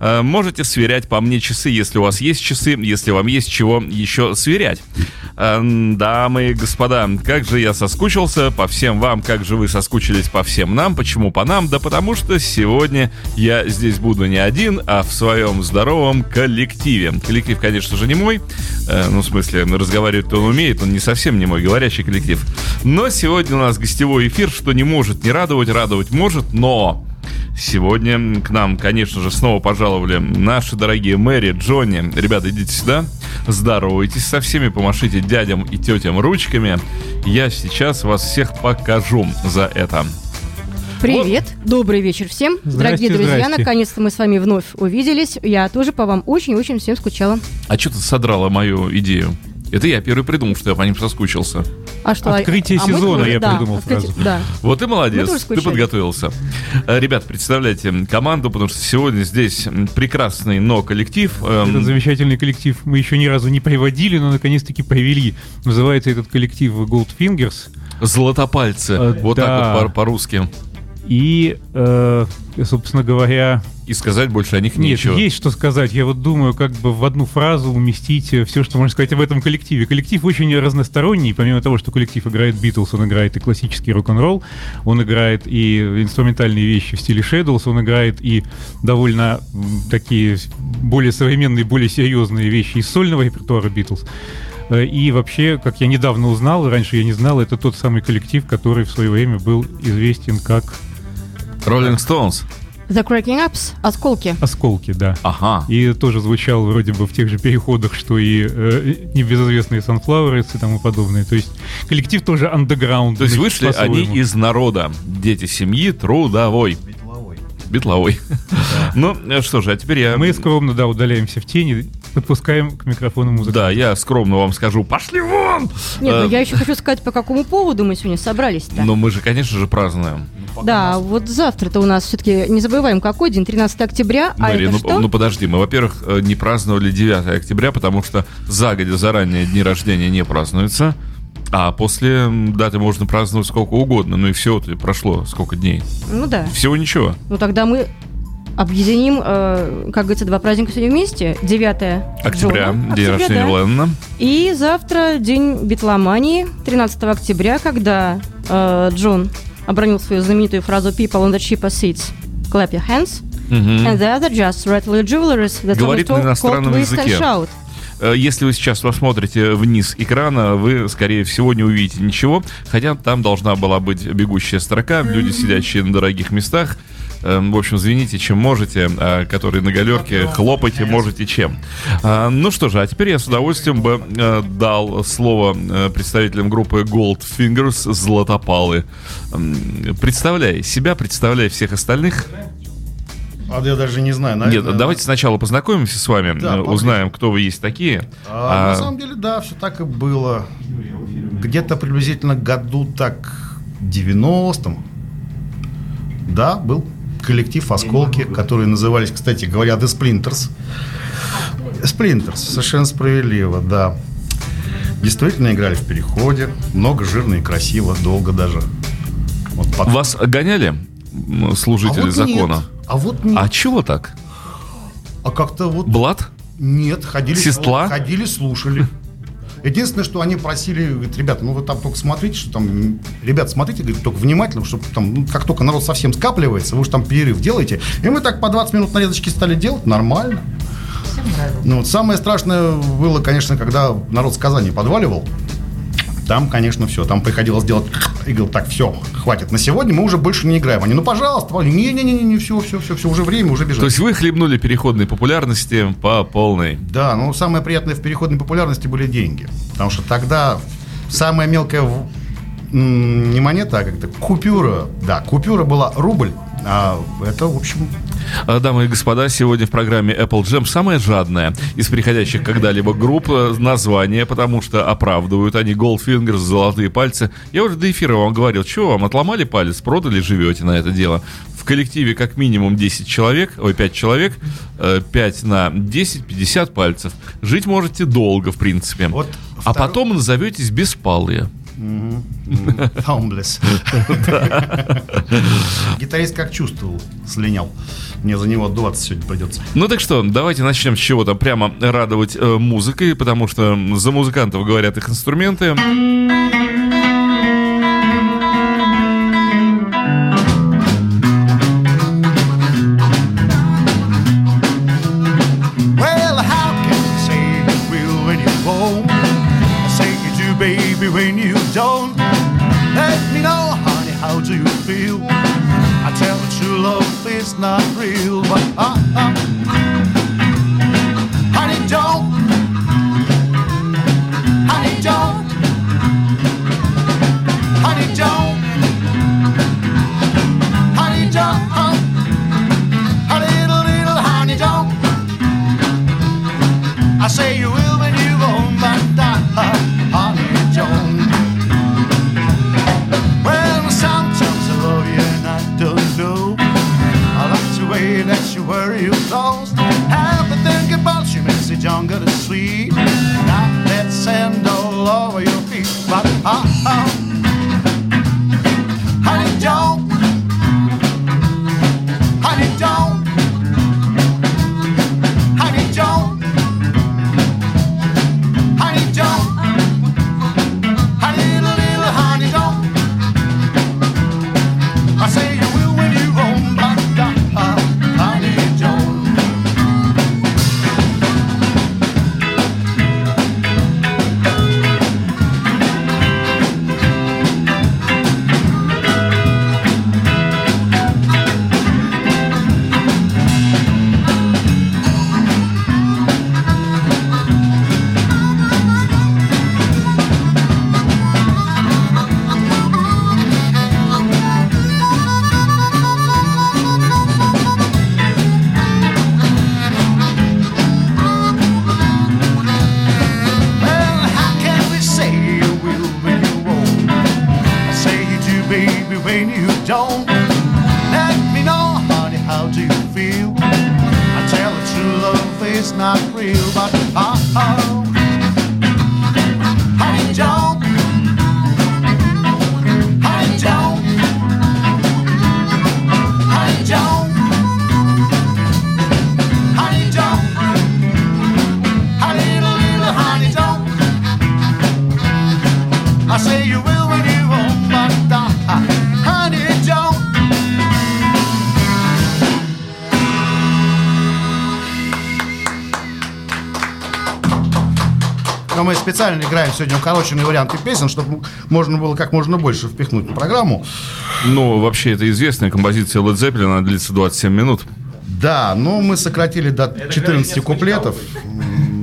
Э, можете сверять по мне часы, если у вас есть часы, если вам есть чего еще сверять. Э, дамы и господа, как же я соскучился по всем вам, как же вы соскучились по всем нам. Почему по нам? Да потому что сегодня я здесь буду не один, а в своем здоровом коллективе. Коллектив, конечно же, не мой. Э, ну, в смысле, разговаривать он умеет, он не совсем не мой говорящий коллектив. Но сегодня у нас гостевой эфир, что не может не радовать, радовать может, но Сегодня к нам, конечно же, снова пожаловали наши дорогие Мэри, Джонни. Ребята, идите сюда, здоровайтесь со всеми, помашите дядям и тетям ручками. Я сейчас вас всех покажу за это. Привет, вот. добрый вечер всем. Здрасте, Дорогие друзья, здрасте. наконец-то мы с вами вновь увиделись. Я тоже по вам очень-очень всем скучала. А что ты содрала мою идею? Это я первый придумал, что я по ним соскучился. А что? Открытие а мы сезона тоже- я да, придумал открытие- фразу. Да. Вот ты молодец, Мы ты подготовился. Э, Ребят, представляете команду, потому что сегодня здесь прекрасный, но коллектив. эм, Этот замечательный коллектив мы еще ни разу не приводили, но наконец-таки привели. Называется этот коллектив Goldfingers. Золотопальцы. Э, вот да. так вот по- по-русски. И, э, собственно говоря, И сказать больше о них нет, нечего. есть что сказать. Я вот думаю, как бы в одну фразу уместить все, что можно сказать об этом коллективе. Коллектив очень разносторонний. Помимо того, что коллектив играет Битлз, он играет и классический рок-н-ролл, он играет и инструментальные вещи в стиле Shadows, он играет и довольно такие более современные, более серьезные вещи из сольного репертуара Битлз. Э, И вообще, как я недавно узнал, раньше я не знал, это тот самый коллектив, который в свое время был известен как Роллинг Стоунс. The Cracking Ups, осколки. «Осколки», да. Ага. И тоже звучал вроде бы в тех же переходах, что и э, небезызвестные Sunflowers и тому подобное. То есть коллектив тоже андеграунд. То есть вышли они из народа. Дети семьи трудовой. Битловой. Ну, э, что же, а теперь я... Мы скромно, да, удаляемся в тени, подпускаем к микрофону музыку. Да, я скромно вам скажу, пошли вон! Нет, Э, ну я еще хочу сказать, по какому поводу мы сегодня собрались-то. Но мы же, конечно же, празднуем. Да, вот завтра-то у нас все-таки, не забываем, какой день, 13 октября, а Мэри, это ну, что? ну подожди, мы, во-первых, э, не праздновали 9 октября, потому что загодя заранее дни рождения не празднуются. А после даты можно праздновать сколько угодно. Ну и все, прошло сколько дней. Ну да. Всего ничего. Ну тогда мы объединим, э, как говорится, два праздника сегодня вместе. 9 Октября, Джона. день Октября, рождения да. Леннона. И завтра день битломании, 13 октября, когда э, Джон обронил свою знаменитую фразу «People on the cheaper seats, clap your hands». Мгм. And the other just rattle your jewelries. That's Говорит на иностранном языке. shout. Э, Если вы сейчас посмотрите вниз экрана, вы, скорее всего, не увидите ничего. Хотя там должна была быть бегущая строка, люди, сидящие на дорогих местах. Эм, В общем, звоните, чем можете, а, которые на галерке, хлопайте, можете чем. А, Ну что же, а теперь я с удовольствием бы э, дал слово э, представителям группы Goldfingers Златопалы. М, Представляй себя, представляй всех остальных. А я даже не знаю, наверное. Нет, давайте сначала познакомимся с вами, Да, э, узнаем, кто вы есть такие. А, А, На самом деле, да, все так и было. Где-то приблизительно году так 90-м, да, был коллектив «Осколки», которые назывались, кстати говоря, The Splinters. Splinters, совершенно справедливо, да. Действительно играли в переходе, много жирно и красиво, долго даже. Вот под- Вас гоняли м, А служители вот закона? нет, А вот нет. А чего так? А как-то вот... Блад? Нет, ходили, Сестла? ходили, слушали. Единственное, что они просили, говорит, ребята, ну вы там только смотрите, что там, ребят, смотрите, говорит, только внимательно, чтобы там, ну, как только народ совсем скапливается, вы же там перерыв делаете. И мы так по 20 минут нарезочки стали делать, нормально. Ну, вот самое страшное было, конечно, когда народ с Казани подваливал. Там, конечно, все. Там приходилось делать и говорил, так, все, хватит. На сегодня мы уже больше не играем. Они, ну, пожалуйста, не-не-не, не, все, все, все, все, уже время, уже бежать. То есть вы хлебнули переходной популярности по полной. Да, но самое приятное в переходной популярности были деньги. Потому что тогда самая мелкая не монета, а как-то купюра. Да, купюра была рубль. А это, в общем, А, Дамы и господа, сегодня в программе Apple Jam самая жадная из приходящих когда-либо групп э, название, потому что оправдывают они Goldfingers, золотые пальцы. Я уже до эфира вам говорил, что вам отломали палец, продали, живете на это дело. В коллективе как минимум 10 человек, ой, 5 человек, э, 5 на 10, 50 пальцев. Жить можете долго, в принципе. Вот а второй- потом назоветесь беспалые. Homeless. Гитарист как чувствовал, слинял. Мне за него отдуваться сегодня придется. Ну так что, давайте начнем с чего-то прямо радовать э, музыкой, потому что за музыкантов говорят их инструменты. Специально играем сегодня укороченные варианты песен, чтобы можно было как можно больше впихнуть в программу. Ну, вообще, это известная композиция Led Zeppelin, она длится 27 минут. Да, но мы сократили до 14 куплетов.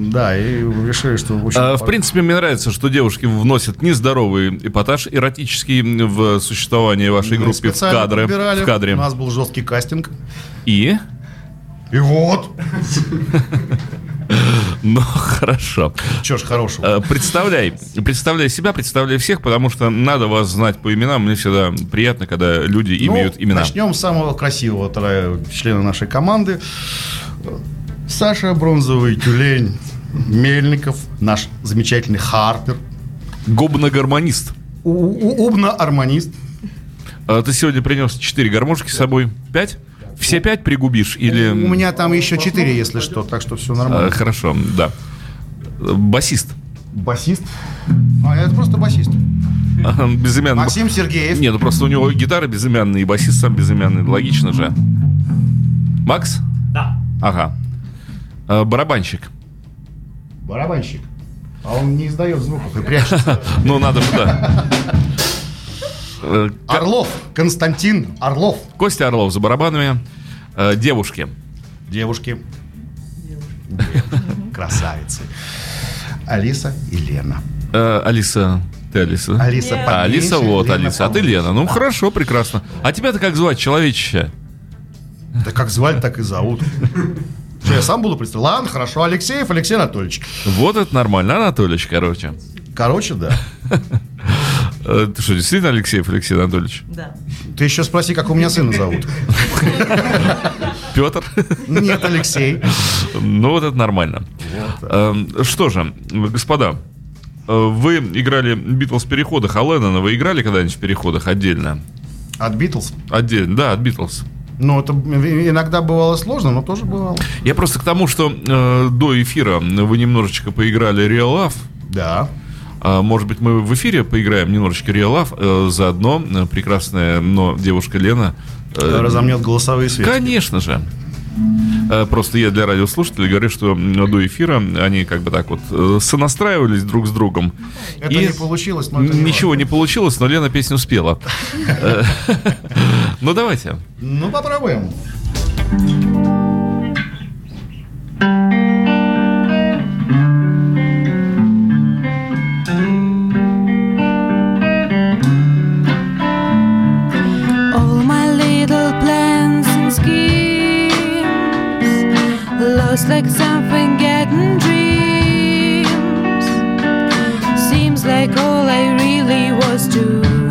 Да, и решили, что в общем, А, в принципе, мне нравится, что девушки вносят нездоровый эпатаж эротический в существование вашей мы группы в, специально кадры, подбирали. в кадре. У нас был жесткий кастинг. И? И вот. Ну, хорошо. Чего ж хорошего. Э, Представляй, представляй себя, представляй всех, потому что надо вас знать по именам. Мне всегда приятно, когда люди Ну, имеют имена. Начнем с самого красивого члена нашей команды. Саша Бронзовый Тюлень Мельников, наш замечательный Харпер. У- Убно-армонист. А Ты сегодня принес 4 гармошки с собой. 5? Все 5 пригубишь? Или... У меня там еще четыре, если что, так что все А, нормально. Хорошо, да. Басист. Басист. А, это просто басист. А, Безымянный. Максим Сергеев. Не, ну просто у него гитара безымянная, и басист сам безымянный. Логично же. Макс? Да. Ага. А, Барабанщик. Барабанщик. А он не издает звуков и прячется. Ну, надо же, да. Э, Орлов. Константин Орлов. Костя Орлов за барабанами. Э, Девушки. Девушки. Красавицы. Алиса и Лена. Э, Алиса. Ты Алиса? Алиса А, Алиса, вот, Лена Алиса. А ты. Лена. Ну, хорошо, прекрасно. А тебя-то как звать, человечище? Да как звали, так и зовут. Что, я сам буду представлять? Ладно, хорошо. Алексеев Алексей Анатольевич. Вот это нормально, Анатольевич, короче. Короче, да. Э, Ты что, действительно Алексеев Алексей Анатольевич? Да. Ты еще спроси, как у меня сына зовут. Петр? Нет, Алексей. Ну, вот это нормально. Эм, Что же, господа, э, вы играли Битлз в переходах, а Леннона вы играли когда-нибудь в переходах отдельно? От Битлз? Отдельно, да, от Битлз. Ну, это иногда бывало сложно, но тоже бывало. Я просто к тому, что э, до эфира вы немножечко поиграли Real Love. Да. А, может быть, мы в эфире поиграем немножечко Real Love. Э, заодно э, прекрасная, но девушка Лена... э, Разомнет голосовые связки. Конечно же. Просто я для радиослушателей говорю, что до эфира они как бы так вот сонастраивались друг с другом. Это И не получилось, но это не Ничего важно. не получилось, но Лена песню спела. Ну давайте. Ну, попробуем. All lost like some getting dreams. Seems like all I really was doing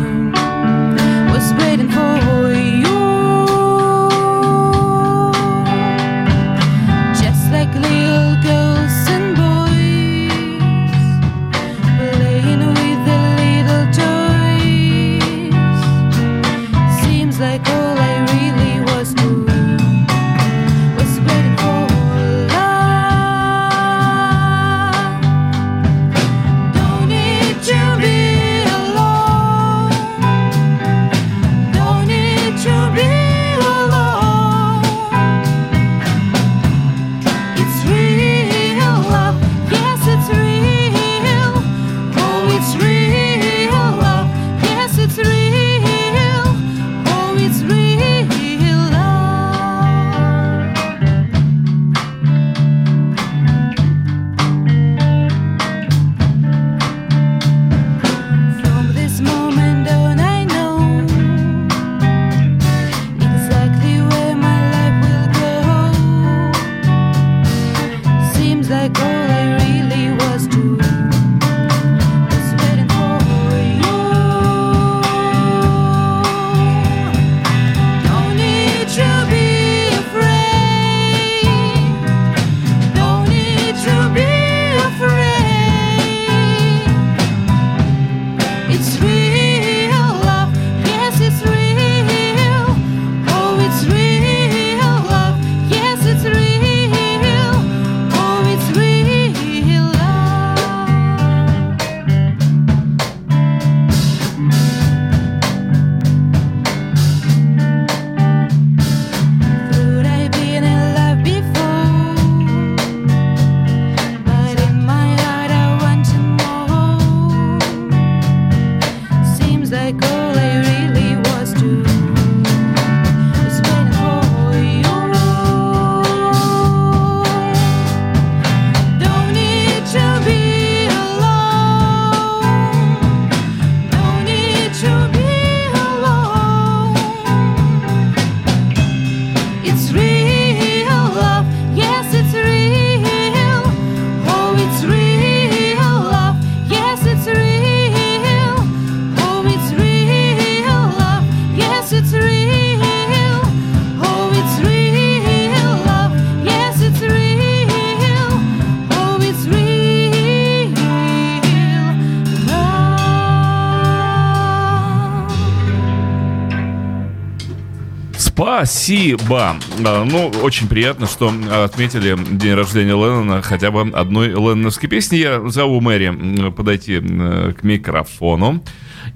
Спасибо. Ну, очень приятно, что отметили день рождения Леннона хотя бы одной ленноновской песни. Я зову Мэри подойти м, к микрофону.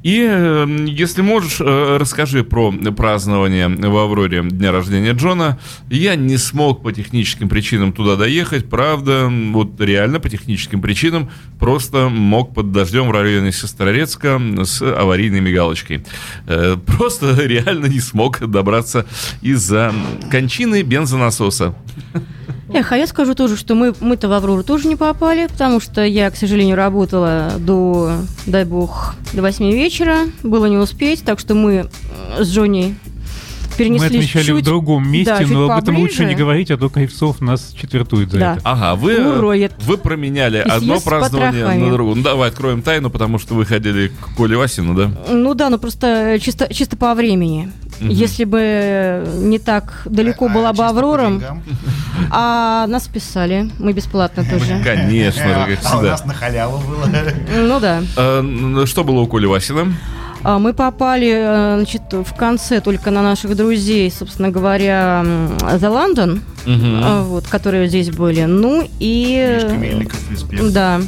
И, э, если можешь, э, расскажи про празднование в Авроре дня рождения Джона. Я не смог по техническим причинам туда доехать, правда, вот реально по техническим причинам просто мог под дождем в районе Сестрорецка с аварийной мигалочкой. Э, Просто реально не смог добраться из-за кончины бензонасоса. Эх, а я скажу тоже, что мы, мы-то в Аврору тоже не попали, потому что я, к сожалению, работала до, дай бог, до 8 вечера. Было не успеть, так что мы э, с Джонни Мы перенеслись отмечали чуть, в другом месте, да, но об этом лучше не говорить, а то Кайфцов нас четвертует за Да. это. Ага, вы, Уроет. вы променяли И одно празднование на другое. Ну, давай откроем тайну, потому что вы ходили к Коле Васину, да? Ну да, ну просто чисто, чисто по времени. Если бы не так далеко А, была бы чисто по Аврора, а нас списали, мы бесплатно тоже. Конечно, как А у всегда. нас на халяву было. Ну да. А, н- Что было у Коли Васина? А Мы попали, э, значит, в конце только на наших друзей, собственно говоря, м, The London, Мгм. а, вот, которые здесь были. Ну и... Мельников. Да.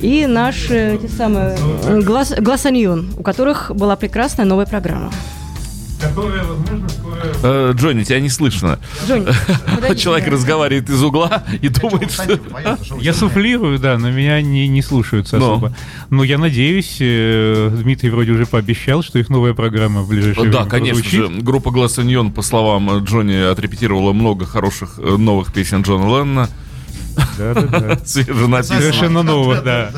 И наши эти самые э, глаз, Глассаньон, у которых была прекрасная новая программа. Которая, возможно. Э, Джонни, тебя не слышно. Подойди Человек сюда. разговаривает из угла и думает, что... Что Я суфлирую, да, но меня не, не слушаются Но. особо. Но я надеюсь, э, Дмитрий вроде уже пообещал, что их новая программа в ближайшее Да, время конечно же. прозвучит. Группа Glass Onion, по словам Джонни, отрепетировала много хороших э, новых песен Джона Леннона. Свеженаписанных. Совершенно новых, да.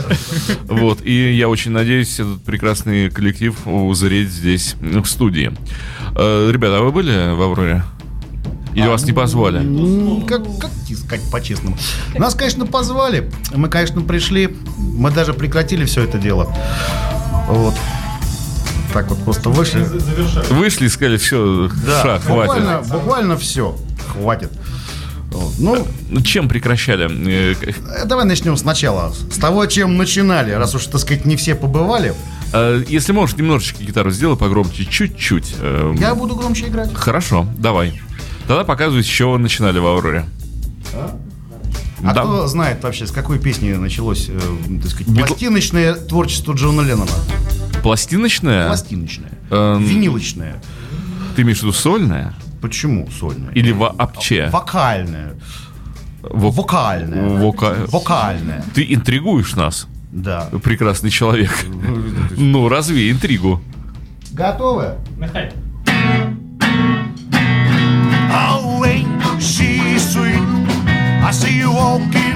Вот, и я очень надеюсь, этот прекрасный коллектив узреть здесь, в студии. Э, Ребята, а вы были в «Авроре»? Или вас не позвали? Как, как сказать по-честному? Нас, конечно, позвали. Мы, конечно, пришли. Мы даже прекратили все это дело. Вот. Так вот просто вышли. Вышли и сказали, все, Да, шаг, буквально, хватит. буквально все. Хватит. Ну, Ну, Чем прекращали? Э, э, давай начнем сначала. С того, чем начинали. Раз уж, так сказать, не все побывали. э, Если можешь, немножечко гитару сделай погромче, чуть-чуть. Я буду громче играть. Хорошо, давай. Тогда показывай, с чего начинали в «Авроре». А Да. кто знает вообще, с какой песни началось, э, так сказать, Битл- пластиночное творчество Джона Леннона? Пластиночная? Пластиночное. Эм. Винилочное. Ты имеешь в виду сольная? Почему сольное? Или вообще? Вокальное. Во- Вокальное. Вока- Вокальное. Ты интригуешь нас, Да. прекрасный человек. Ну, разве интригу. Готовы? Oh, ain't she sweet? I see you walking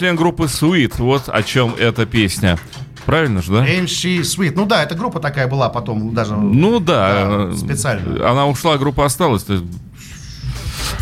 член группы Sweet. Вот о чем эта песня. Правильно же, да? She sweet? Ну да, эта группа такая была потом даже... Ну да. Да, специально. Она ушла, группа осталась.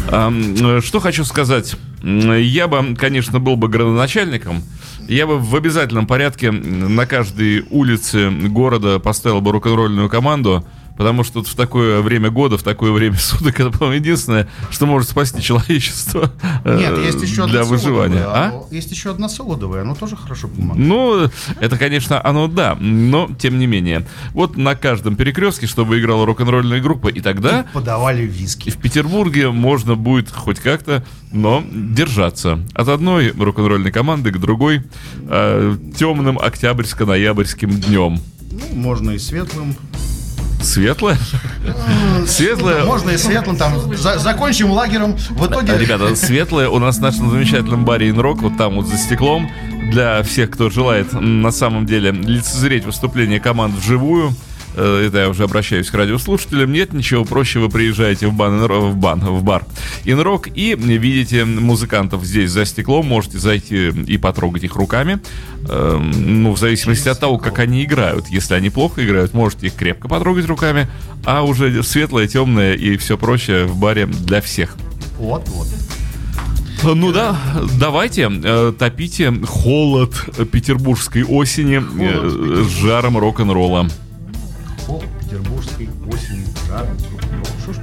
Что хочу сказать. Я бы, конечно, был бы градоначальником. Я бы в обязательном порядке на каждой улице города поставил бы рок-н-ролльную команду, потому что вот в такое время года, в такое время суток, это, по-моему, единственное, что может спасти человечество э, Нет, есть еще для выживания. А? Есть еще одна солодовая, оно тоже хорошо помогает. Ну, это, конечно, оно да, но тем не менее. Вот на каждом перекрестке, чтобы играла рок-н-ролльная группа, и тогда Подавали и виски. в Петербурге можно будет хоть как-то, но держаться. От одной рок-н-ролльной команды к другой э, темным октябрьско-ноябрьским днем. Ну, можно и светлым. Светлое? Светлое? Можно и светлым. Там за- закончим лагерем. В итоге... Ребята, светлое у нас в нашем замечательном баре Инрок, вот там вот за стеклом, для всех, кто желает на самом деле лицезреть выступление команд вживую, это я уже обращаюсь к радиослушателям, нет ничего проще, вы приезжаете в, бан, в, бан, в бар Инрок и видите музыкантов здесь за стеклом, можете зайти и потрогать их руками, Эм, ну, в зависимости от того, как они играют. Если они плохо играют, можете их крепко потрогать руками, а уже светлое, темное и все прочее в баре для всех. Вот, вот. Ну да, давайте, э, топите холод петербургской осени э, с жаром рок-н-ролла. Холод петербургской осени, жар, Что ж?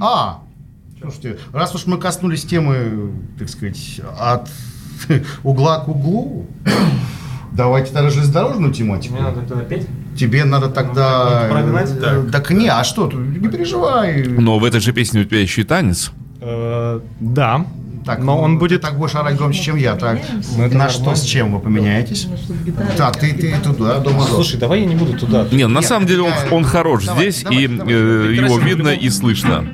А, слушайте, раз уж мы коснулись темы, так сказать, от угла к углу, давайте тогда железнодорожную тематику. Мне надо тогда петь. Тебе надо тогда... Ну, прогнать? э, Так не, а что, не переживай. Но в этой же песне у тебя еще и танец. Э, Да. Так, Но ну, он будет... так будешь орать громче, чем я. Так, Ну, это на что, с чем вы поменяетесь? Так, ты, ты туда, дома Слушай, давай я не буду туда. Не, на самом деле он, он хорош давай, здесь, давай, и давай, э, давай. его видно и слышно.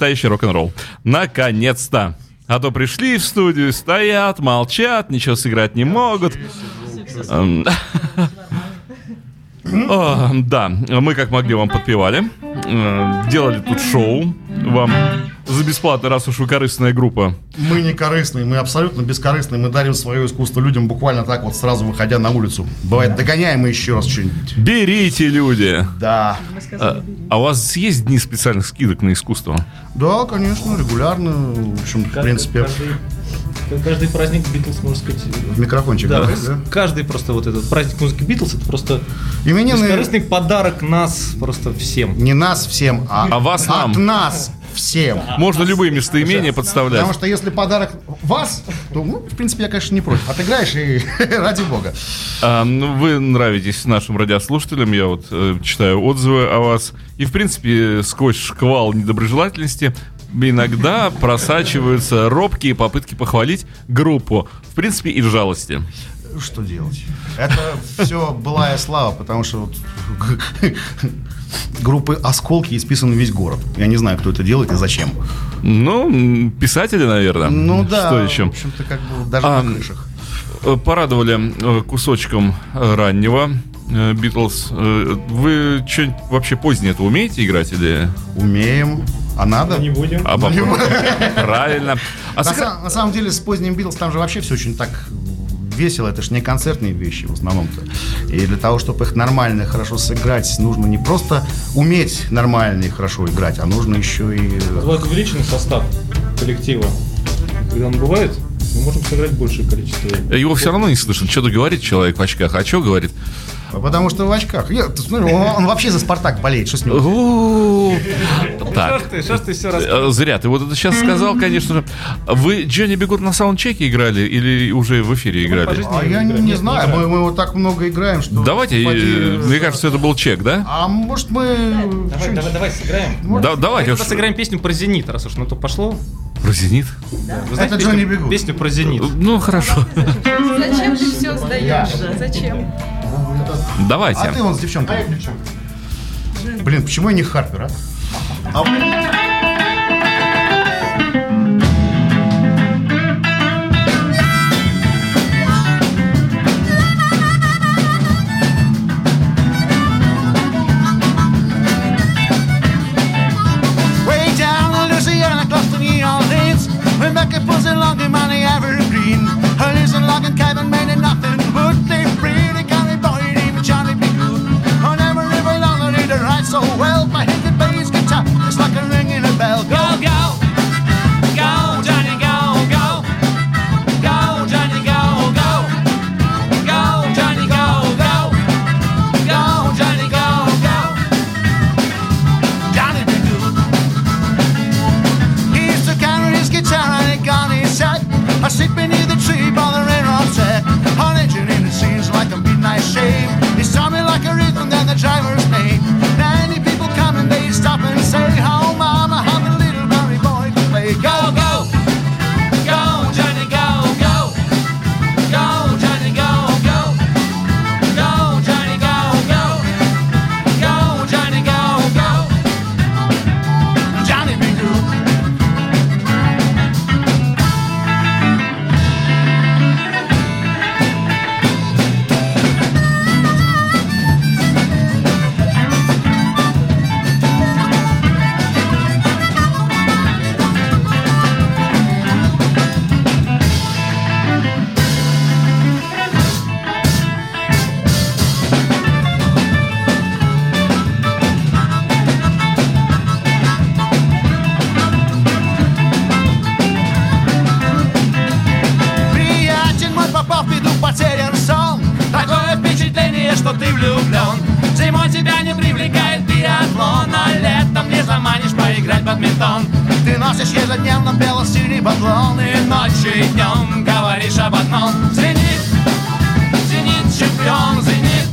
Настоящий рок-н-ролл. Наконец-то. А то пришли в студию, стоят, молчат, ничего сыграть не могут. Эм, Да, мы как могли вам подпевали. Э, Делали тут шоу вам за бесплатно, раз уж вы корыстная группа. Мы не корыстные, мы абсолютно бескорыстные. Мы дарим свое искусство людям буквально так вот сразу выходя на улицу. Бывает, догоняем мы еще раз что-нибудь. Берите, люди. Да. А, а у вас есть дни специальных скидок на искусство? Да, конечно, регулярно. В общем, в принципе. Каждый праздник Битлз, можно сказать. В микрофончик. Да, да? каждый просто вот этот праздник музыки Битлз, это просто Именины бескорыстный подарок нас просто всем. не нас всем, а, А вас от нам. нас всем. Можно любые местоимения подставлять. Потому что если подарок вас, то, ну, в принципе, я, конечно, не против. Отыграешь и ради бога. А, ну, вы нравитесь нашим радиослушателям, я вот э, читаю отзывы о вас. И, в принципе, сквозь шквал недоброжелательности иногда просачиваются робкие попытки похвалить группу. В принципе, и жалости. Что делать? Это все былая слава, потому что вот группы «Осколки» исписан весь город. Я не знаю, кто это делает и зачем. Ну, писатели, наверное. Ну да, Что в еще? общем-то, как бы даже А, на крышах. Э, Порадовали э, кусочком э, раннего Битлз. Вы что-нибудь вообще позднее это умеете играть или... Умеем. А надо? Не будем. А попробуй. Правильно. А На, сыгра- са- на самом деле, с поздним Битлз там же вообще все очень так весело. Это же не концертные вещи в основном-то. И для того, чтобы их нормально и хорошо сыграть, нужно не просто уметь нормально и хорошо играть, а нужно еще и... Бывает увеличенный состав коллектива. Когда он бывает, мы можем сыграть большее количество. Его все равно не слышно. Что-то говорит человек в очках, а что говорит? Потому что в очках. Я, ты смотри, он, он вообще за «Спартак» болеет. Что с ним? Так. ж ты, что ты все раз... Э, Зря ты вот это сейчас сказал, конечно же. Вы Джонни Бегут на саундчеке играли или уже в эфире играли? А я не, знаю, мы, вот так много играем, что... Давайте, э, мне кажется, это был чек, да? А может мы... Давай, что-нибудь- давай, давай сыграем. Да, давайте. Сыграем песню про «Зенит», раз уж на то пошло. Про «Зенит»? Вы знаете Джонни Бигуд. песню про «Зенит»? Ну, хорошо. Зачем ты все сдаешь? Зачем? А Давайте. ты вон с девчонкой. Блин, почему я не Харпер, а? А- заманишь поиграть в бадминтон. Ты носишь ежедневно бело-синий батлон И ночью и днем говоришь об одном. Зенит, зенит, чемпион, зенит!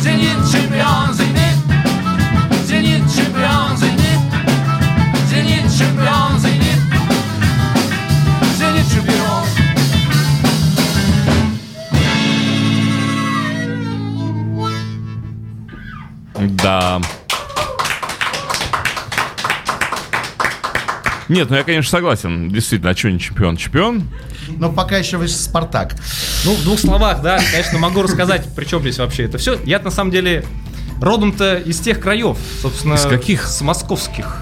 Зенит, чемпион, зенит! Зенит, чемпион, зенит! Зенит, чемпион, зенит! Зенит, чемпион! Да. Нет, ну я, конечно, согласен. Действительно, а что не чемпион? Чемпион? Но пока еще вы Спартак. Ну, в двух словах, да, конечно, могу рассказать, при чем здесь вообще это все. Я на самом деле родом-то из тех краев, собственно. Из каких? С московских.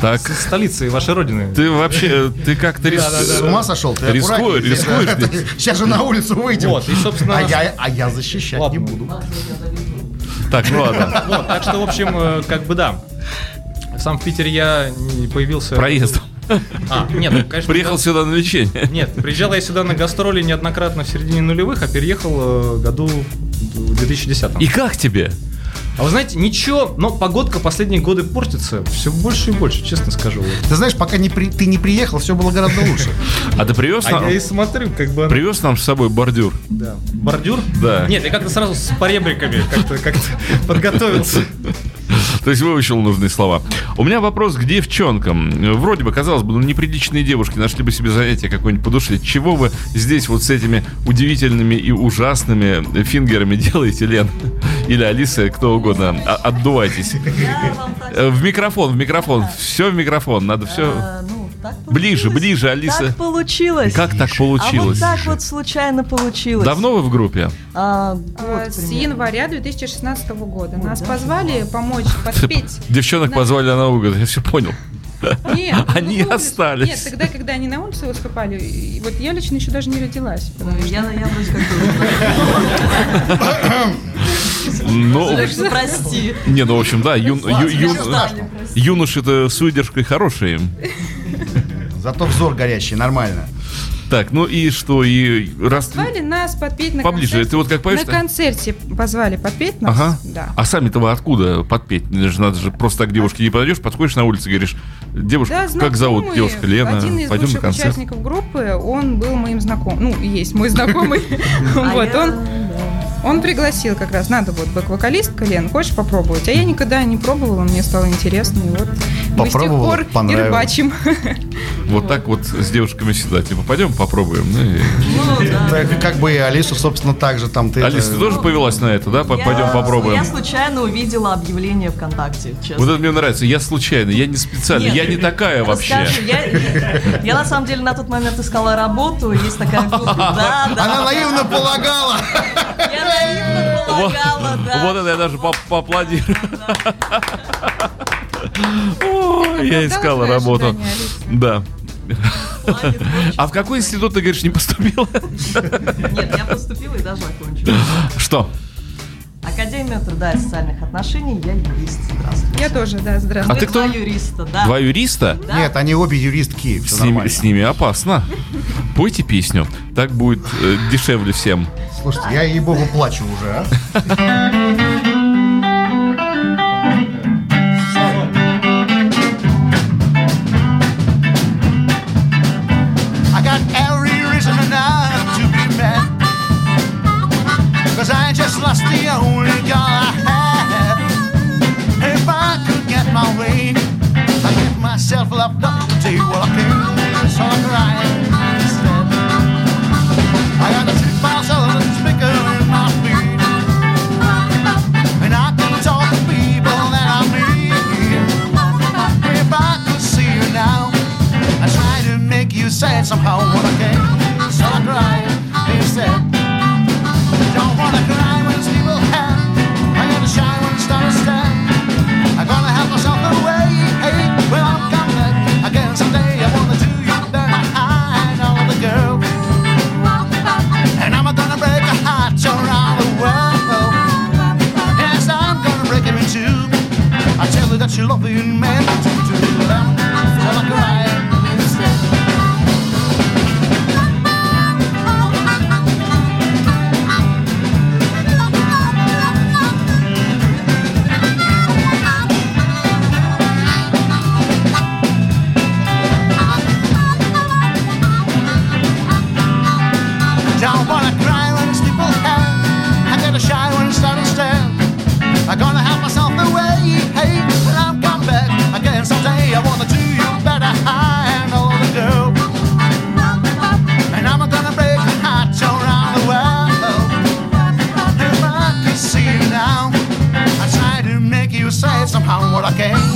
Так, С столицы вашей родины. ты вообще, ты как-то рис... С ума сошел? Ты аккуратней. рискуешь Сейчас же на улицу выйдем. Вот, и, собственно, А я, а я защищать Ладно. не буду. Так, ну ладно. Вот, так что, в общем, э, как бы да. Сам в Питере я не появился... Проездом. А, нет, ну, конечно. Приехал сюда на лечение. Нет, приезжал я сюда на гастроли неоднократно в середине нулевых, а переехал э, году в 2010. И как тебе? А вы знаете, ничего, но погодка последние годы портится все больше и больше, честно скажу. Ты знаешь, пока не при- ты не приехал, все было гораздо лучше. А ты привез А нам, я и смотрю, как бы... привез нам с собой бордюр? Да. Бордюр? Да. Нет, я как-то сразу с поребриками как-то как подготовился. То есть выучил нужные слова. У меня вопрос к девчонкам. Вроде бы, казалось бы, ну неприличные девушки нашли бы себе занятие какое-нибудь по душе. Чего вы здесь вот с этими удивительными и ужасными фингерами делаете, Лен? Или Алиса, кто угодно. А- Отдувайтесь. Э, В микрофон, в микрофон. Все в микрофон. Надо все... А, ну, так Ближе, получилось. ближе, Алиса. Так получилось. Как так А вот получилось? так вот случайно получилось. Давно вы в группе? А, год А, С января 2016 года. Ой, Нас да. позвали помочь подпеть. Девчонок позвали на год, я все понял. Нет, Они ну, на улице- остались. Нет, тогда, когда они на улице выступали, и вот я лично еще даже не родилась. Ну, потому что- Я, я вроде как. Ну, что прости. не, ну, в общем, да, юн- ю- юн- юноши-то с выдержкой хорошие. Зато взор горящий, нормально. Так, ну и что, и раз... Позвали нас подпеть на Поближе, концерте. ты вот как поешь, На концерте позвали подпеть нас. Ага. Да. А сами-то вы откуда подпеть? Надо же просто так к девушке не подойдешь, подходишь на улице и говоришь, девушка, Да, как зовут девушка Лена? Один из Пойдем на концерт. участников группы, он был моим знакомым. Ну, есть мой знакомый. А Вот, он. Он пригласил как раз, надо вот бэк-вокалистка, Лен, хочешь попробовать? А я никогда не пробовала, мне стало интересно, и вот мы с тех Попробовала, пор и рыбачим. Вот так вот с девушками сюда, типа, пойдем попробуем. Ну, и- Ну, да. Так, как бы и Алису, собственно, так же там ты... Алис, это- ты тоже повелась на это, да? Я- Пойдем попробуем. Я случайно увидела объявление ВКонтакте, честно. Вот это мне нравится. Я случайно, я не специально, Нет. я не такая вообще. Я, на самом деле на тот момент искала работу, есть такая группа. Да, да. Она наивно полагала. Я наивно Вот, полагала, да. вот это я даже по- поаплодирую. Я искала работу. Да. А в какой институт, ты говоришь, не поступила? Нет, я поступила и даже окончила. Что? Академия труда и социальных отношений, я юрист. Здравствуйте. Я тоже, да, А здравствуйте. ты кто? Два юриста, да. Два юриста? Да. Нет, они обе юристки, все С ними, нормально. с ними опасно. Пойте песню. Так будет э, дешевле всем. Слушайте, я ей-богу плачу уже, а. por aquel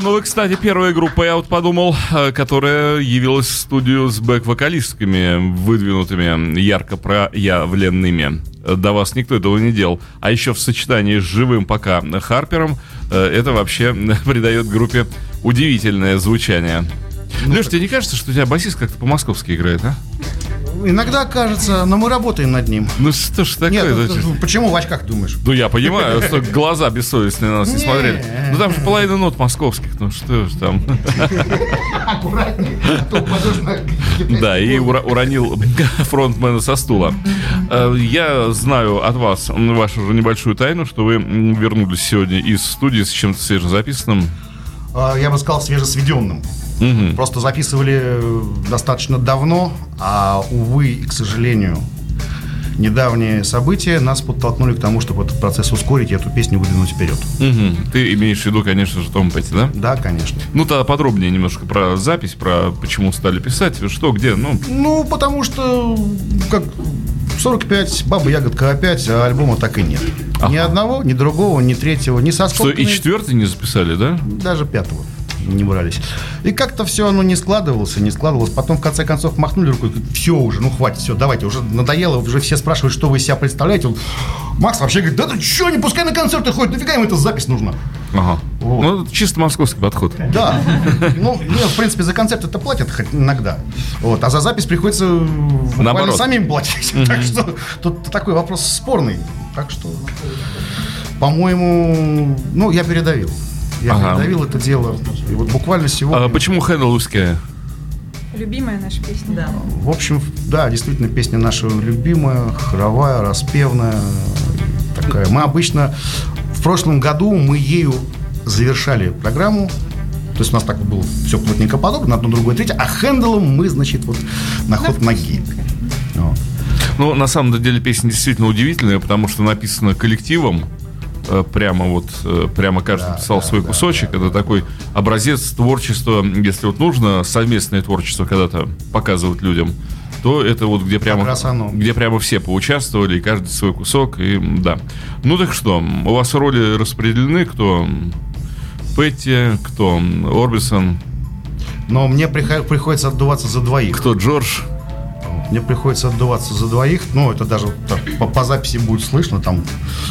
ну, вы, кстати, первая группа, я вот подумал, э, которая явилась в студию с бэк-вокалистками, выдвинутыми, ярко проявленными. До вас никто этого не делал. А еще в сочетании с живым пока Харпером э, это вообще придает группе удивительное звучание. Леш, тебе не кажется, что у тебя басист как-то по-московски играет, а? Иногда кажется, но мы работаем над ним. Ну что ж такое? Нет, зачем? ну, почему в очках думаешь? Ну, я понимаю, что глаза бессовестные на нас не смотрели. Ну, там же половина нот московских, ну что ж там. Аккуратнее, а Да, и уронил фронтмена со стула. Э, Я знаю от вас вашу же небольшую тайну, что вы вернулись сегодня из студии с чем-то свежезаписанным. А, Я бы сказал, свежесведенным. Мгм. Просто записывали э, достаточно давно, а, увы, и, к сожалению, недавние события нас подтолкнули к тому, чтобы этот процесс ускорить и эту песню выдвинуть вперед. Мгм. Ты имеешь в виду, конечно же, Том Петти, да? Да, конечно. Ну, тогда подробнее немножко про запись, про почему стали писать, что, где, ну... Ну, потому что, как 45, Баба Ягодка опять, а альбома так и нет. Ни Ага. одного, ни другого, ни третьего, ни со Что, и четвертый не записали, да? даже пятого не брались. И как-то все оно не складывалось, не складывалось. Потом, в конце концов, махнули рукой, все уже, ну хватит, все, давайте, уже надоело, уже все спрашивают, что вы из себя представляете. Он, Макс вообще говорит, да ты что, не пускай на концерты ходит, нафига им эта запись нужна? Ага. Вот. Ну, чисто московский подход. Да. Ну, нет, в принципе, за концерт это платят хоть иногда. Вот. А за запись приходится Наоборот. самим платить. Так что тут такой вопрос спорный. Так что, по-моему, ну, я передавил. Я Ага. передавил это дело. И вот буквально сегодня... А почему Хэндл Уская? Любимая наша песня. Да. В общем, да, действительно, песня наша любимая, хоровая, распевная. Такая. Мы обычно в прошлом году мы ею завершали программу. То есть у нас так было все плотненько подобно, одно, другое, третье. А хендлом мы, значит, вот на ход ноги. Вот. Ну, на самом деле песня действительно удивительная, потому что написана коллективом. Э, Прямо вот, э, прямо каждый Да, писал да, свой да, кусочек. да, Это такой образец творчества, если вот нужно совместное творчество когда-то показывать людям, то это вот где прямо, где прямо все поучаствовали, каждый свой кусок, и да. Ну так что, у вас роли распределены, кто Петти, кто Орбисон, Но мне прихо- приходится отдуваться за двоих. кто Джордж. Мне приходится отдуваться за двоих. Ну, это даже так, по, по записи будет слышно. Там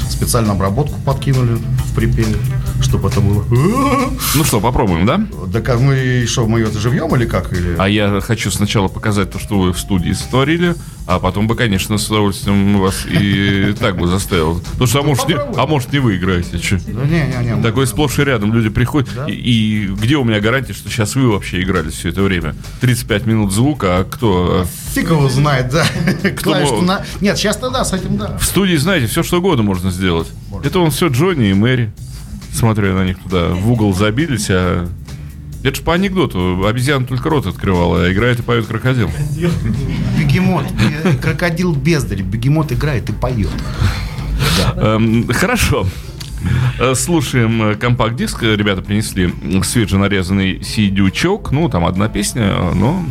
специально обработку подкинули в припеве, чтобы это было. Ну что, попробуем, да? Так а мы что, мы это живьем или как? Или... А я хочу сначала показать то, что вы в студии сотворили, а потом бы, конечно, с удовольствием вас и так бы заставил. Потому что, а может, не, а может, не вы играете, чё? Да не, не, не. Такое сплошь и рядом люди приходят. Да. И, и где у меня гарантия, что сейчас вы вообще играли все это время? 35 минут звука, а кто? Фиг его знает, да. Клавиш мог? на... Нет, сейчас-то да, с этим да. В студии, знаете, все что угодно можно сделать. Это он все Джонни и Мэри. Смотрю на них туда в угол забились, а... Это же по анекдоту. Обезьяна только рот открывала, а играет и поет крокодил. Бегемот, э, крокодил бездарь. Бегемот играет и поет. Эм, Хорошо. Э, Слушаем э, компакт-диск. Ребята принесли свеженарезанный сидючок. Ну, там одна песня, но...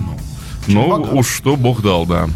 Но богат. уж что Бог дал, да.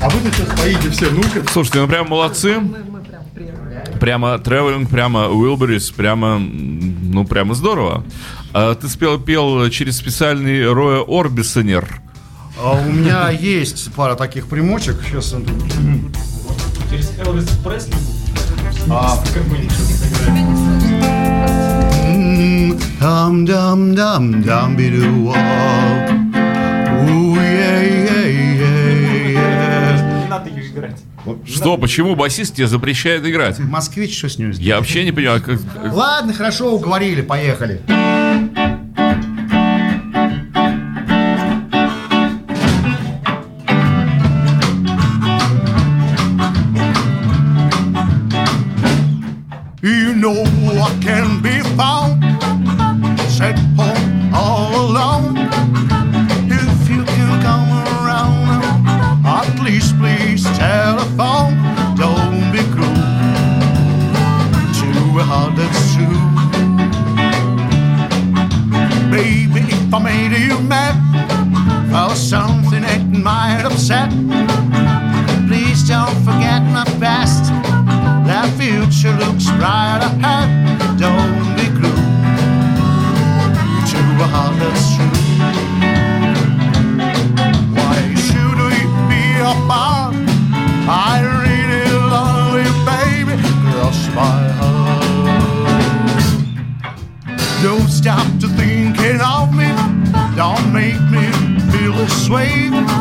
А вы тут сейчас поите все, ну-ка. Слушайте, ну прям молодцы. Прямо тревелинг, прямо Уилберис, прямо, ну, прямо здорово. А, ты спел, пел через специальный Роя Орбисонер. А у меня есть пара таких примочек. Сейчас Через Элвис Пресли? А. Как м-м, дам дам дам дам играть. Что, почему басист тебе запрещает играть? Москвич, что с ним сделать? Я вообще не понимаю, как... Ладно, хорошо, уговорили, поехали. persuade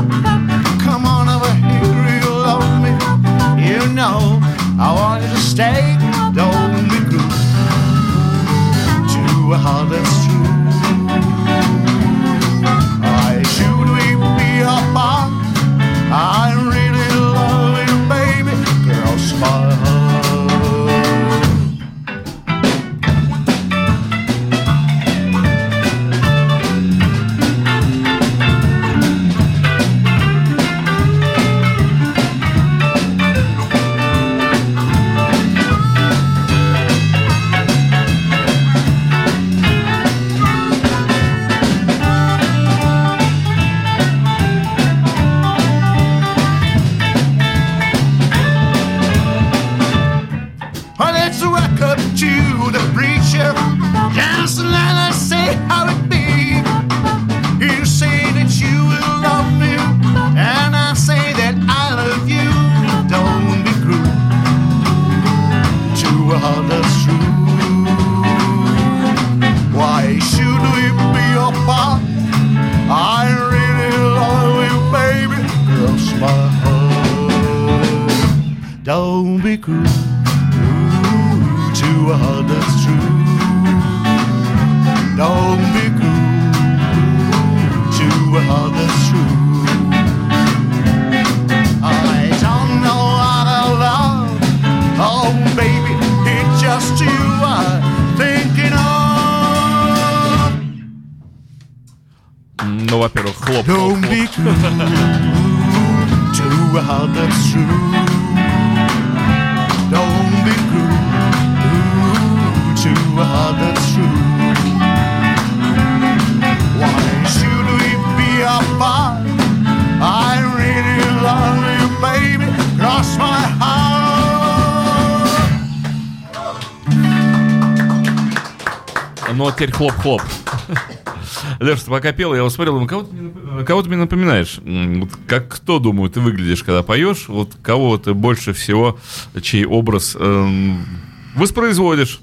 Don't be cruel to a heart that's true. Don't be cruel to a heart that's true. Why should we be apart? I really love you, baby. Cross my heart. Noter club, klop. Леш, ты пока пел, я вот смотрел, ну, кого ты, мне кого ты мне напоминаешь? Вот как кто, думаю, ты выглядишь, когда поешь? Вот кого ты больше всего, чей образ эм, воспроизводишь?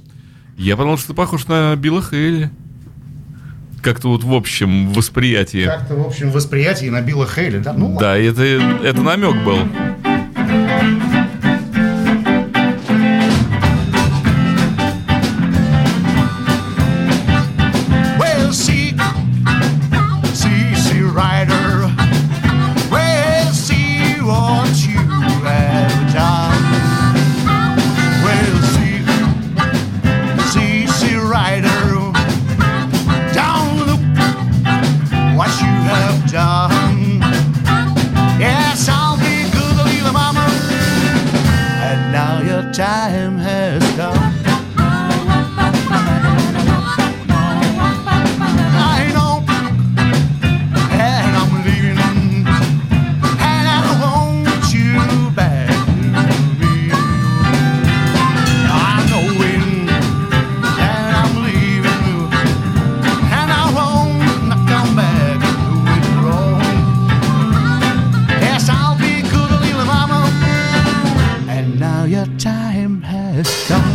Я подумал, что ты похож на Билла Хейли. Как-то вот в общем восприятии. Как-то, в общем, восприятие на Билла Хейли, да? Ну, Да, это, это намек был. Come.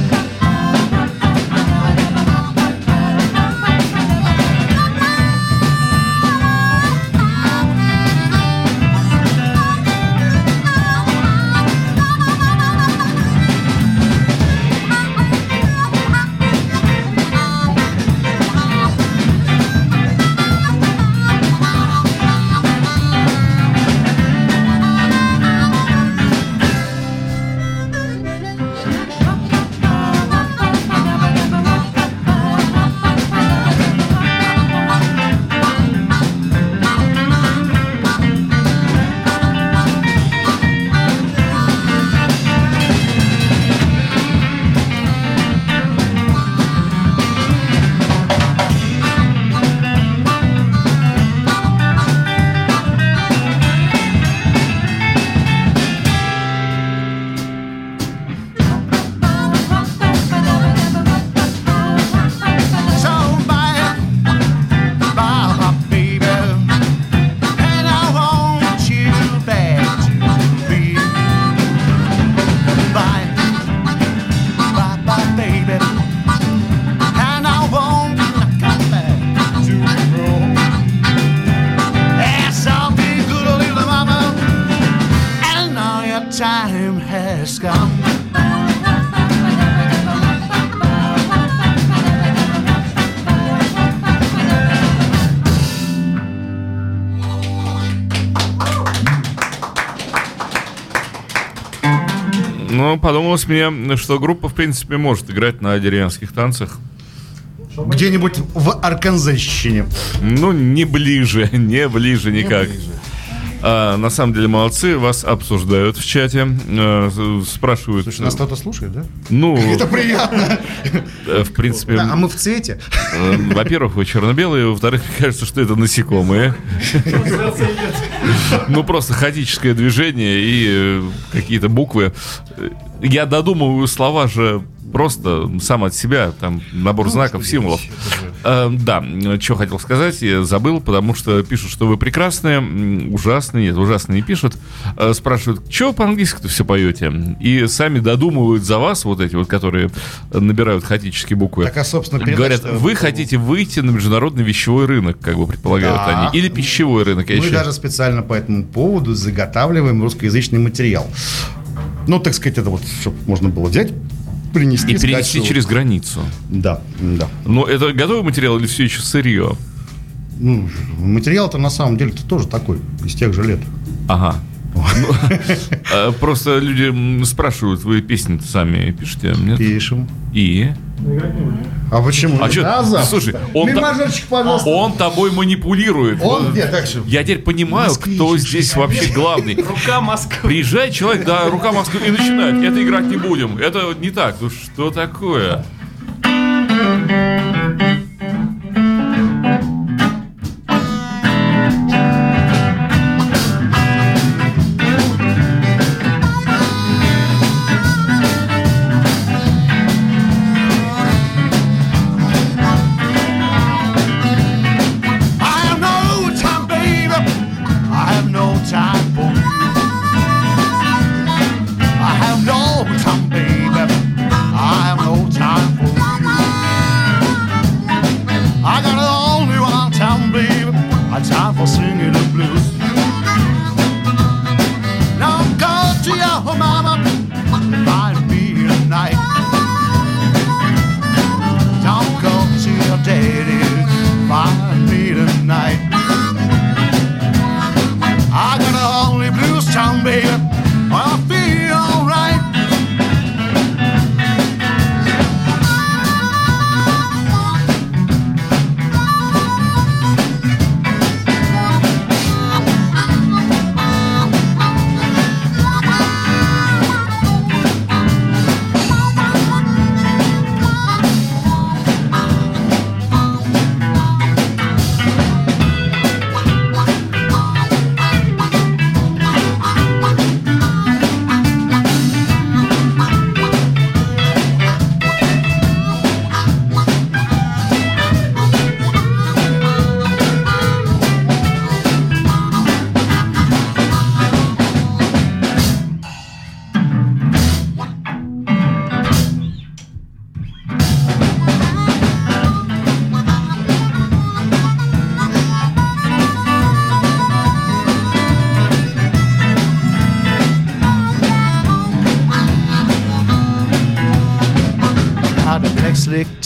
Подумалось мне, что группа, в принципе, может играть на деревенских танцах. где-нибудь в Арканзащине. Ну, не ближе, не ближе никак. А, на самом деле молодцы, вас обсуждают в чате, э, спрашивают. Слушай, нас кто-то слушает, да? Ну, Это приятно. э, в принципе, а мы в цвете. э, во-первых, вы черно-белые, во-вторых, мне кажется, что это насекомые. Ну, просто хаотическое движение и э, какие-то буквы. Я додумываю слова же просто сам от себя, там набор знаков, символов. Э, да, что хотел сказать, я забыл, потому что пишут, что вы прекрасные, ужасные, нет, ужасные не пишут. Э, спрашивают, что по-английски-то все поете? И сами додумывают за вас, вот эти вот, которые набирают хаотические буквы. Так, а, собственно, передать, Говорят, вы хотите выйти на международный вещевой рынок, как бы предполагают Да. они. Или пищевой рынок, Мы еще- даже специально по этому поводу заготавливаем русскоязычный материал. Ну, так сказать, это вот, чтобы можно было взять принести. И перенести через границу. Да, да. Но это готовый материал или все еще сырье? Ну, материал-то на самом деле тоже такой, из тех же лет. Ага. Ну, э, Просто люди спрашивают, вы песни сами пишете? Пишем. И? А почему? А Да, завтра. слушай, он пожалуйста. Он тобой манипулирует. Он где? Так что? Я теперь понимаю, кто здесь вообще главный. Рука Москвы. Приезжает человек, да, рука Москвы, и начинает. Это играть не будем. Это не так. Ну что такое?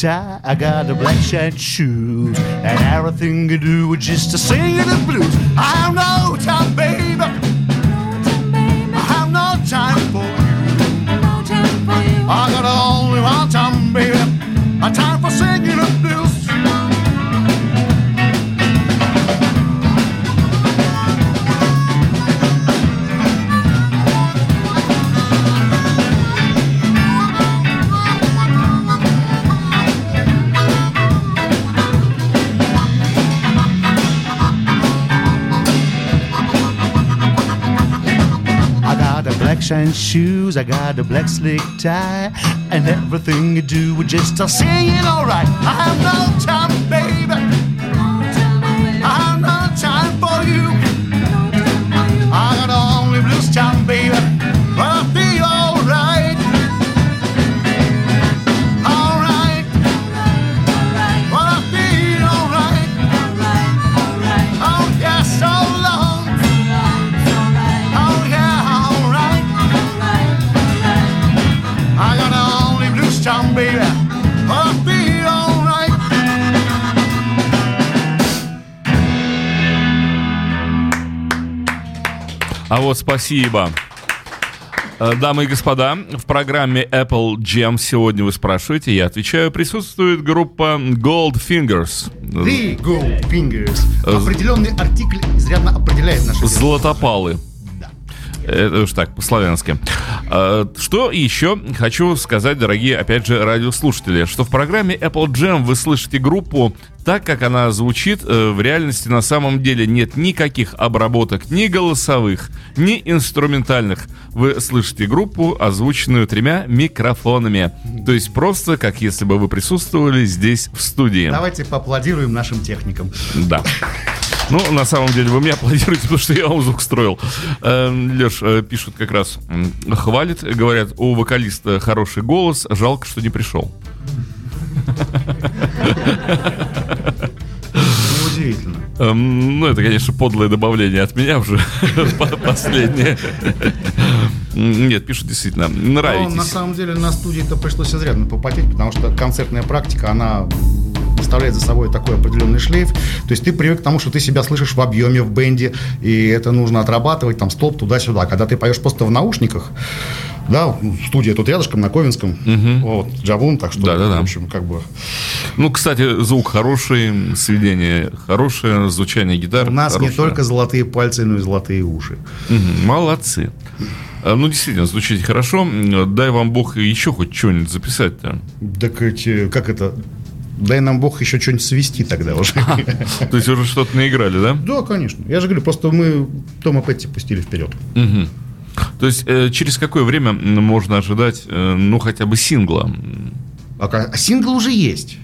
Tie, I got a black shiny shoes, and everything you do is just to sing the blues. I have got shine shoes, I got a black slick tie, and everything you do just a singing alright. I have no time, baby. А вот спасибо. Э, Дамы и господа, в программе Apple Jam сегодня вы спрашиваете, я отвечаю, присутствует группа Goldfingers. The Gold Fingers. Определенный артикль изрядно определяет дело. Златопалы. Это уж так, по-славянски. А, Что еще хочу сказать, дорогие, опять же, радиослушатели, что в программе Apple Jam вы слышите группу так, как она звучит, э, в реальности на самом деле нет никаких обработок ни голосовых, ни инструментальных. Вы слышите группу, озвученную тремя микрофонами. То есть просто, как если бы вы присутствовали здесь в студии. Давайте поаплодируем нашим техникам. Да. Ну, на самом деле, вы мне аплодируете, потому что я вам звук строил. Леш, э, пишут как раз, хвалит, говорят, у вокалиста хороший голос, жалко, что не пришел. Удивительно. Эм, Ну, это, конечно, подлое добавление от меня уже, по- последнее. Нет, пишут действительно, Но на нравитесь. самом деле на студии это пришлось изрядно попотеть, потому что концертная практика, она оставляет за собой такой определенный шлейф. То есть ты привык к тому, что ты себя слышишь в объеме в бенде, и это нужно отрабатывать, там, стоп, туда-сюда. Когда ты поешь просто в наушниках, да, студия тут рядышком, на Ковенском, вот, Джавун, так что, Да-да-да. в общем, как бы... Ну, кстати, звук хороший, сведение хорошее, звучание гитар У нас не хорошее. только золотые пальцы, но и золотые уши. Мгм, Молодцы. А, Ну, действительно, звучите хорошо. Дай вам бог еще хоть что-нибудь записать-то. Так ведь, э, как это... Дай нам Бог еще что-нибудь свести тогда уже. То есть уже что-то наиграли, да? Да, конечно. Я же говорю, просто мы Тома Петти пустили вперед. То есть э, через какое время можно ожидать, э, ну, хотя бы сингла? А, а сингл уже есть.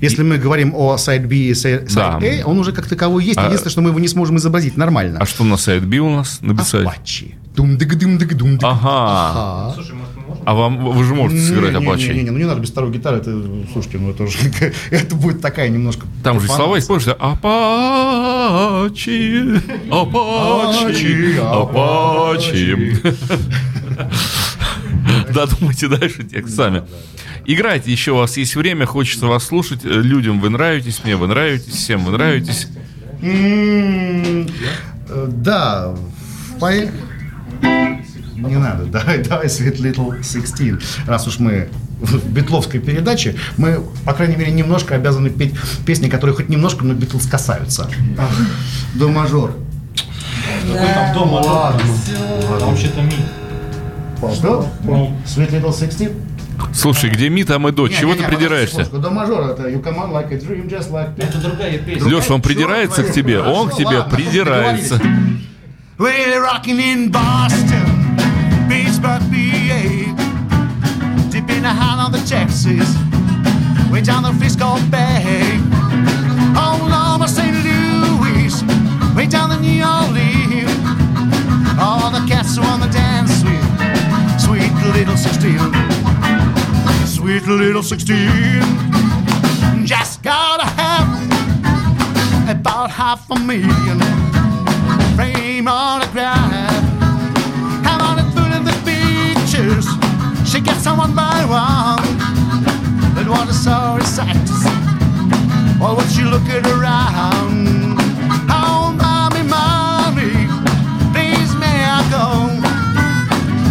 Если мы говорим о сайт B и сайт Да. A, он уже как таковой есть. А- Единственное, что мы его не сможем изобразить нормально. А что на сайт Би у нас написать? Апачи. дум дык дым дык дум дык Ага. Слушай, может? А вам, вы же можете сыграть Апачи? Не-не-не, ну не надо без второй гитары, это, слушайте, ну это уже, это будет такая немножко... Там же слова да? Апачи, Апачи, Апачи. Додумайте дальше текст сами. Играйте, еще у вас есть время, хочется вас слушать. Э, Людям вы нравитесь, мне вы нравитесь, всем вы нравитесь. М, э, Да, поехали. Не надо, давай, давай, Sweet Little 16. Раз уж мы в битловской передаче, мы, по крайней мере, немножко обязаны петь песни, которые хоть немножко, но Битлз касаются. До мажор. Там дома, Ладно. Там вообще-то ми. Что? Sweet Little 16? Слушай, где ми, там и до. Чего ты придираешься? До мажора это You come on like a dream, just like. Это другая песня. Леша, он придирается к тебе, он к тебе придирается. We're rocking in Boston, Pittsburgh, PA. Dipping a hand on the Texas, way down the Frisco Bay. All over St. Louis, way down the New Orleans. All the cats who on the dance with sweet little 16. Sweet little 16. Just gotta have about half a million frame on the Have She gets someone by one. But what a sorry sight to see. Well, when she looking around. Oh, mommy, mommy, please may I go?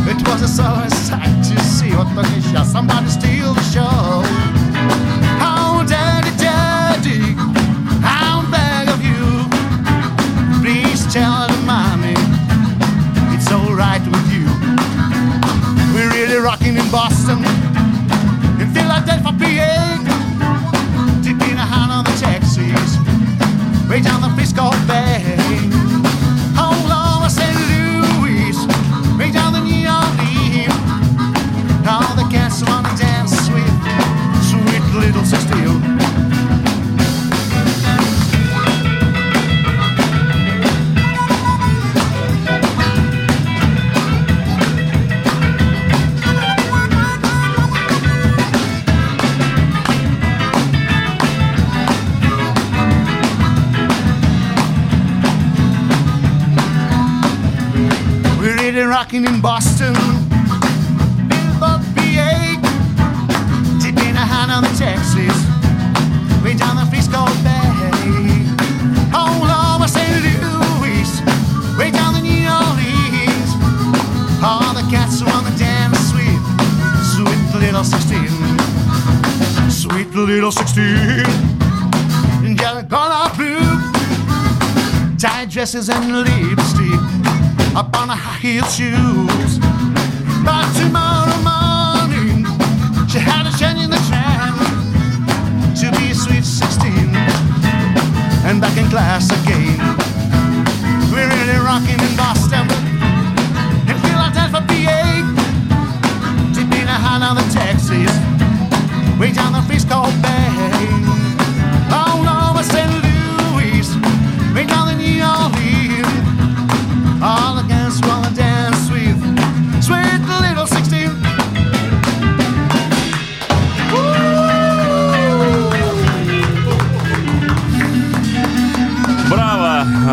It was a sorry sight to see. What the? Somebody steal the show. In Boston, in Philadelphia, PA. Rocking in Boston. Billboard PA. A on the Texas. Way down the Frisco Bay. All over St. Louis. Way down the New Orleans. All the cats on the dance sweet. Sweet little 16. Sweet little 16. Yellow color blue. Tight dresses and lipstick up on a high heel shoes. But tomorrow morning, she had a change in the tram to be sweet 16 and back in class again. We're really rocking in Boston, in Philadelphia, PA, dipping a hand on the Texas, way down the Frisco Bay,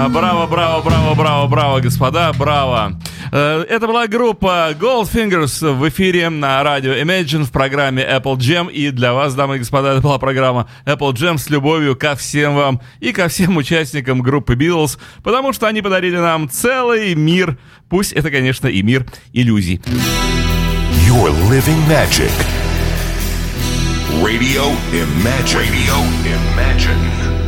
Браво, браво, браво, браво, браво, господа, браво. Э, Это была группа Goldfingers в эфире на радио Imagine в программе Apple Jam. И для вас, дамы и господа, это была программа Apple Jam с любовью ко всем вам и ко всем участникам группы Beatles, потому что они подарили нам целый мир. Пусть это, конечно, и мир иллюзий. You're living magic. Radio Imagine. Radio Imagine.